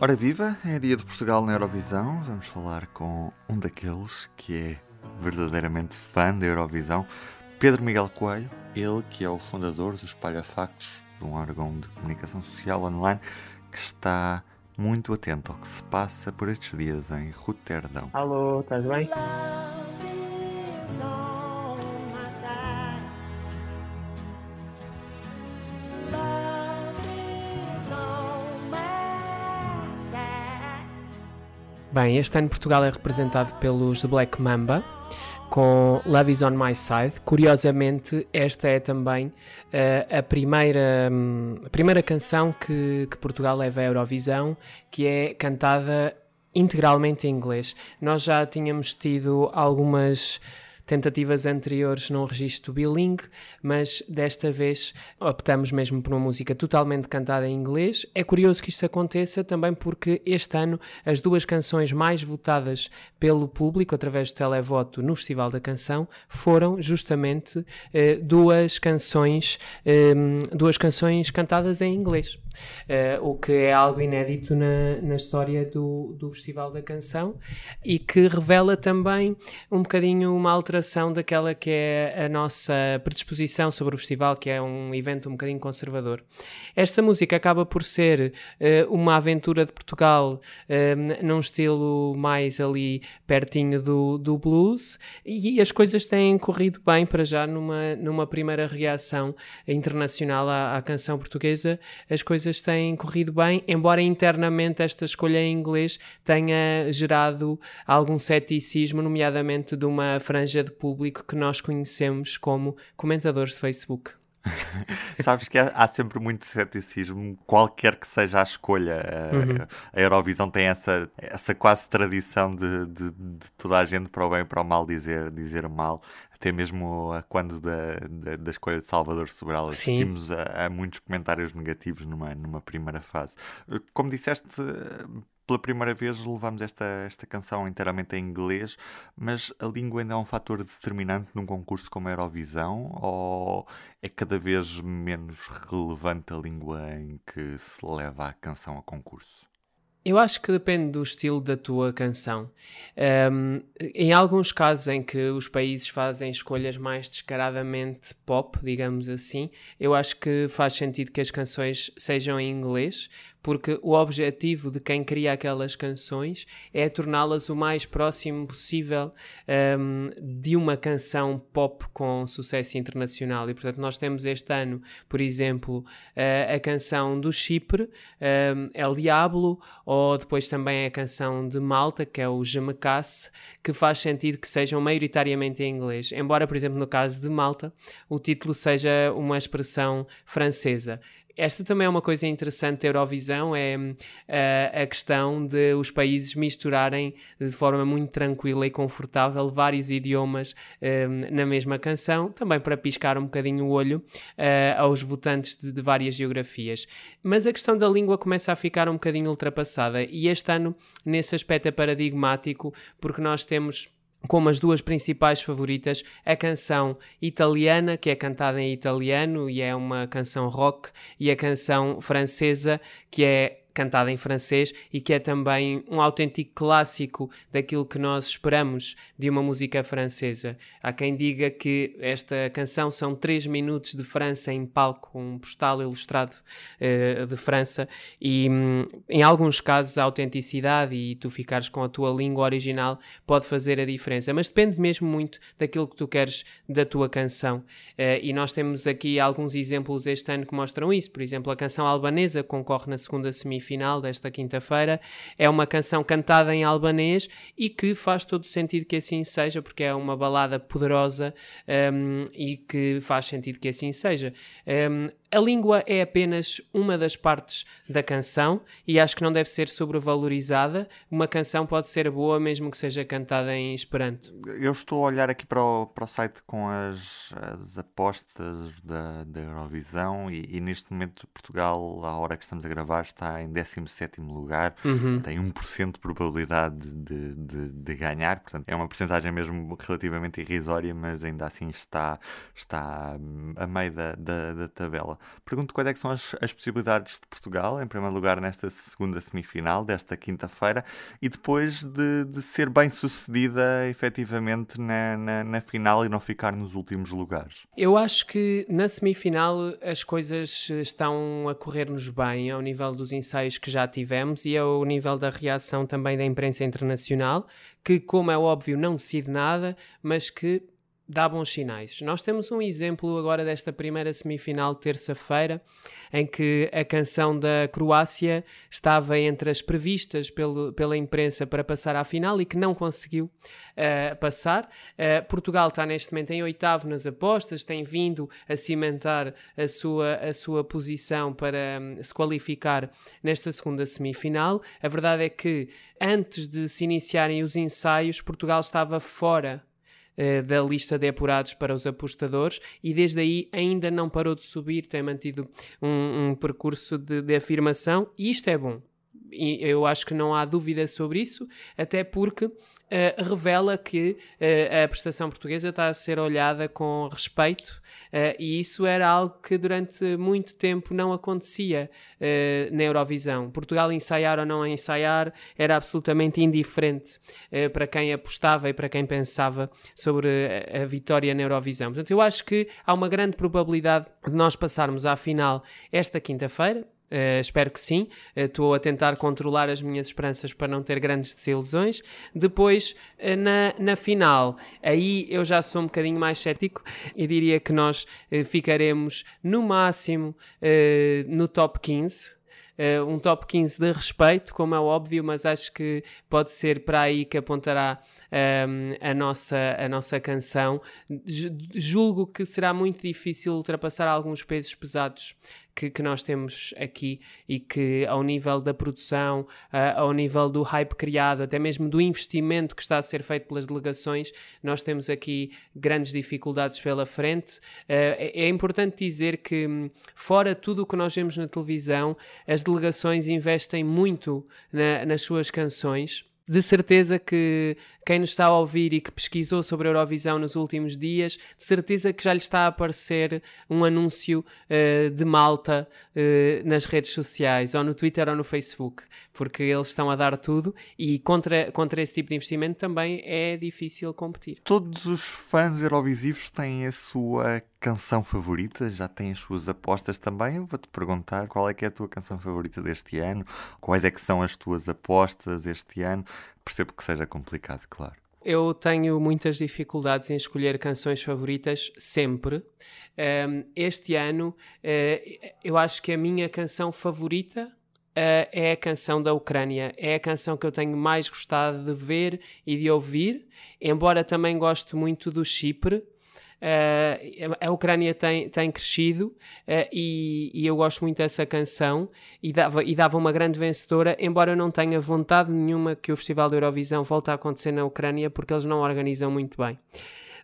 Ora viva, é dia de Portugal na Eurovisão. Vamos falar com um daqueles que é verdadeiramente fã da Eurovisão, Pedro Miguel Coelho, ele que é o fundador do Espalha Factos, de um órgão de comunicação social online que está muito atento ao que se passa por estes dias em Roterdão. Alô, estás bem? Bem, este ano Portugal é representado pelos Black Mamba com Love Is On My Side. Curiosamente, esta é também uh, a, primeira, um, a primeira canção que, que Portugal leva à Eurovisão, que é cantada integralmente em inglês. Nós já tínhamos tido algumas tentativas anteriores num registro bilingue, mas desta vez optamos mesmo por uma música totalmente cantada em inglês. É curioso que isto aconteça também porque este ano as duas canções mais votadas pelo público através do televoto no Festival da Canção foram justamente eh, duas canções, eh, duas canções cantadas em inglês. Uh, o que é algo inédito na, na história do, do Festival da Canção e que revela também um bocadinho uma alteração daquela que é a nossa predisposição sobre o festival, que é um evento um bocadinho conservador. Esta música acaba por ser uh, uma aventura de Portugal uh, num estilo mais ali pertinho do, do blues e as coisas têm corrido bem para já numa, numa primeira reação internacional à, à canção portuguesa. As coisas coisas têm corrido bem, embora internamente esta escolha em inglês tenha gerado algum ceticismo, nomeadamente de uma franja de público que nós conhecemos como comentadores de Facebook. Sabes que há, há, sempre muito ceticismo, qualquer que seja a escolha. Uhum. A, Eurovisão tem essa, essa quase tradição de, de, de, toda a gente, para o bem e para o mal, dizer, dizer mal. Até mesmo quando da, da, da escolha de Salvador Sobral, assistimos a, a, muitos comentários negativos numa, numa primeira fase. Como disseste, pela primeira vez levamos esta, esta canção inteiramente em inglês, mas a língua ainda é um fator determinante num concurso como a Eurovisão ou é cada vez menos relevante a língua em que se leva a canção a concurso? Eu acho que depende do estilo da tua canção. Um, em alguns casos em que os países fazem escolhas mais descaradamente pop, digamos assim, eu acho que faz sentido que as canções sejam em inglês, porque o objetivo de quem cria aquelas canções é torná-las o mais próximo possível um, de uma canção pop com sucesso internacional. E portanto, nós temos este ano, por exemplo, uh, a canção do Chipre, um, El Diablo, ou depois também a canção de Malta, que é o Je que faz sentido que sejam maioritariamente em inglês. Embora, por exemplo, no caso de Malta, o título seja uma expressão francesa esta também é uma coisa interessante da Eurovisão, é uh, a questão de os países misturarem de forma muito tranquila e confortável vários idiomas uh, na mesma canção, também para piscar um bocadinho o olho uh, aos votantes de, de, várias geografias. Mas a questão da língua começa a ficar um bocadinho ultrapassada e este ano, nesse aspecto, é paradigmático, porque nós temos como as duas principais favoritas, a canção italiana, que é cantada em italiano e é uma canção rock, e a canção francesa, que é cantada em francês e que é também um autêntico clássico daquilo que nós esperamos de uma música francesa. Há quem diga que esta canção são três minutos de França em palco, um postal ilustrado uh, de França, e um, em alguns casos a autenticidade e tu ficares com a tua língua original pode fazer a diferença, mas depende mesmo muito daquilo que tu queres da tua canção. Uh, e nós temos aqui alguns exemplos este ano que mostram isso. Por exemplo, a canção albanesa concorre na segunda semifinal final desta quinta-feira. É uma canção cantada em albanês e que faz todo sentido que assim seja, porque é uma balada poderosa um, e que faz sentido que assim seja. Um, a língua é apenas uma das partes da canção e acho que não deve ser sobrevalorizada. Uma canção pode ser boa mesmo que seja cantada em Esperanto. Eu estou a olhar aqui para o, para o site com as, as apostas da, da Eurovisão e, e, neste momento Portugal, à hora que estamos a gravar, está em 17 lugar. Uhum. Tem 1% de probabilidade de, de, de, ganhar, portanto é uma porcentagem mesmo relativamente irrisória, mas ainda assim está, está a meio da, da, da tabela. Pergunto quais é são as, as, possibilidades de Portugal, em primeiro lugar, nesta segunda semifinal, desta quinta-feira, e depois de, de, ser bem sucedida efetivamente na, na, na, final e não ficar nos últimos lugares. Eu acho que na semifinal as coisas estão a correr-nos bem ao nível dos ensaios que já tivemos e ao nível da reação também da imprensa internacional, que, como é óbvio, não decide nada, mas que dá bons sinais. Nós temos um exemplo agora desta primeira semifinal terça-feira, em que a canção da Croácia estava entre as previstas pelo, pela imprensa para passar à final e que não conseguiu uh, passar. Uh, Portugal está neste momento em oitavo nas apostas, tem vindo a cimentar a sua, a sua posição para um, se qualificar nesta segunda semifinal. A verdade é que antes de se iniciarem os ensaios, Portugal estava fora eh, da lista de apurados para os apostadores e desde aí ainda não parou de subir, tem mantido um, um percurso de, de afirmação e isto é bom. Eu acho que não há dúvida sobre isso, até porque uh, revela que uh, a prestação portuguesa está a ser olhada com respeito uh, e isso era algo que durante muito tempo não acontecia na Eurovisão. Portugal ensaiar ou não ensaiar era absolutamente indiferente para quem apostava e para quem pensava sobre a, a vitória na Eurovisão. Portanto, eu acho que há uma grande probabilidade de nós passarmos à final esta quinta-feira Uh, espero que sim. Estou uh, a tentar controlar as minhas esperanças para não ter grandes desilusões. Depois, uh, na, na final, aí eu já sou um bocadinho mais cético e diria que nós ficaremos no máximo no top 15. um top 15 de respeito, como é óbvio, mas acho que pode ser para aí que apontará um, a, nossa, a nossa canção. Julgo que será muito difícil ultrapassar alguns pesos pesados que, que, nós temos aqui e que, ao nível da produção, uh, ao nível do hype criado, até mesmo do investimento que está a ser feito pelas delegações, nós temos aqui grandes dificuldades pela frente. Uh, é, é, importante dizer que, fora tudo o que nós vemos na televisão, as delegações investem muito na, nas suas canções de certeza que quem nos está a ouvir e que pesquisou sobre a Eurovisão nos últimos dias, de certeza que já lhe está a aparecer um anúncio uh, de Malta uh, nas redes sociais, ou no Twitter ou no Facebook, porque eles estão a dar tudo e contra, contra esse tipo de investimento também é difícil competir. Todos os fãs eurovisivos têm a sua canção favorita, já têm as suas apostas também. Vou-te perguntar qual é que é a tua canção favorita deste ano, quais é que são as tuas apostas este ano. Percebo que seja complicado, claro. Eu tenho muitas dificuldades em escolher canções favoritas sempre. Este ano, uh, eu acho que a minha canção favorita uh, é a canção da Ucrânia. É a canção que eu tenho mais gostado de ver e de ouvir, embora também goste muito do Chipre. Uh, a Ucrânia tem, tem crescido uh, e, e, eu gosto muito dessa canção e dava, e dava uma grande vencedora, embora eu não tenha vontade nenhuma que o Festival da Eurovisão volte a acontecer na Ucrânia porque eles não organizam muito bem.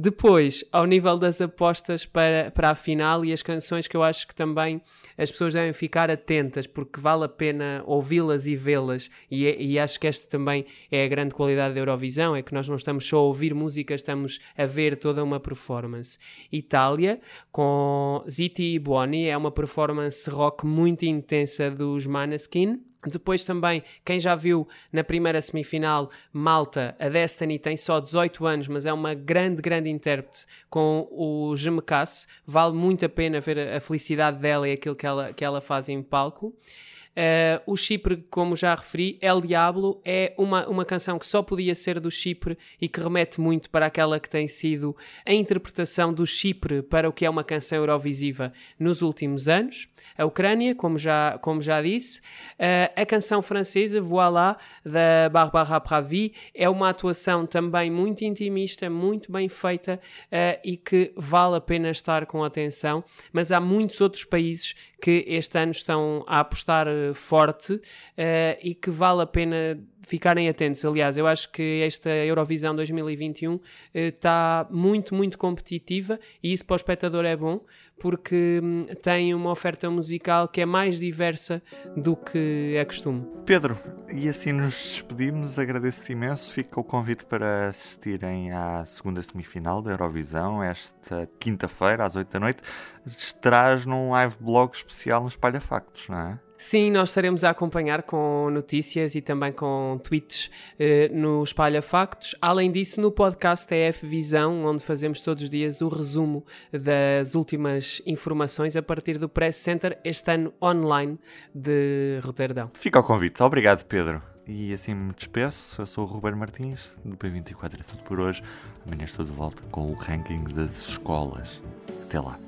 Depois, ao nível das apostas para, para a final e as canções que eu acho que também as pessoas devem ficar atentas porque vale a pena ouvi-las e vê-las e, e, acho que esta também é a grande qualidade da Eurovisão, é que nós não estamos só a ouvir música, estamos a ver toda uma performance. Itália, com Ziti e Buoni, é uma performance rock muito intensa dos Maneskin depois também, quem já viu na primeira semifinal, Malta, a Destiny tem só 18 anos, mas é uma grande, grande intérprete com o Gemecas. Vale muito a pena ver a felicidade dela e aquilo que ela, que ela faz em palco. Uh, o Chipre, como já referi, El Diablo é uma, uma canção que só podia ser do Chipre e que remete muito para aquela que tem sido a interpretação do Chipre para o que é uma canção eurovisiva nos últimos anos. A Ucrânia, como já, como já disse. Uh, a canção francesa, Voilà, da Barbara Pravi, é uma atuação também muito intimista, muito bem feita uh, e que vale a pena estar com atenção. Mas há muitos outros países que este ano estão a apostar forte uh, e que vale a pena ficarem atentos. Aliás, eu acho que esta Eurovisão 2021 está uh, muito, muito competitiva e isso para o espectador é bom porque hum, tem uma oferta musical que é mais diversa do que é costume. Pedro, e assim nos despedimos. Agradeço-te imenso. Fica o convite para assistirem à segunda semifinal da Eurovisão, esta quinta-feira, às 8 da noite. Estarás num live blog especial no Espalha Factos, não é? Sim, nós estaremos a acompanhar com notícias e também com tweets eh, no Espalha Factos. Além disso, no podcast EF Visão, onde fazemos todos os dias o resumo das últimas informações a partir do Press Center, este ano online de Roterdão. Fica o convite. Obrigado, Pedro. E assim me despeço. Eu sou o Ruben Martins, do P24 é tudo por hoje. Amanhã estou de volta com o ranking das escolas. Até lá.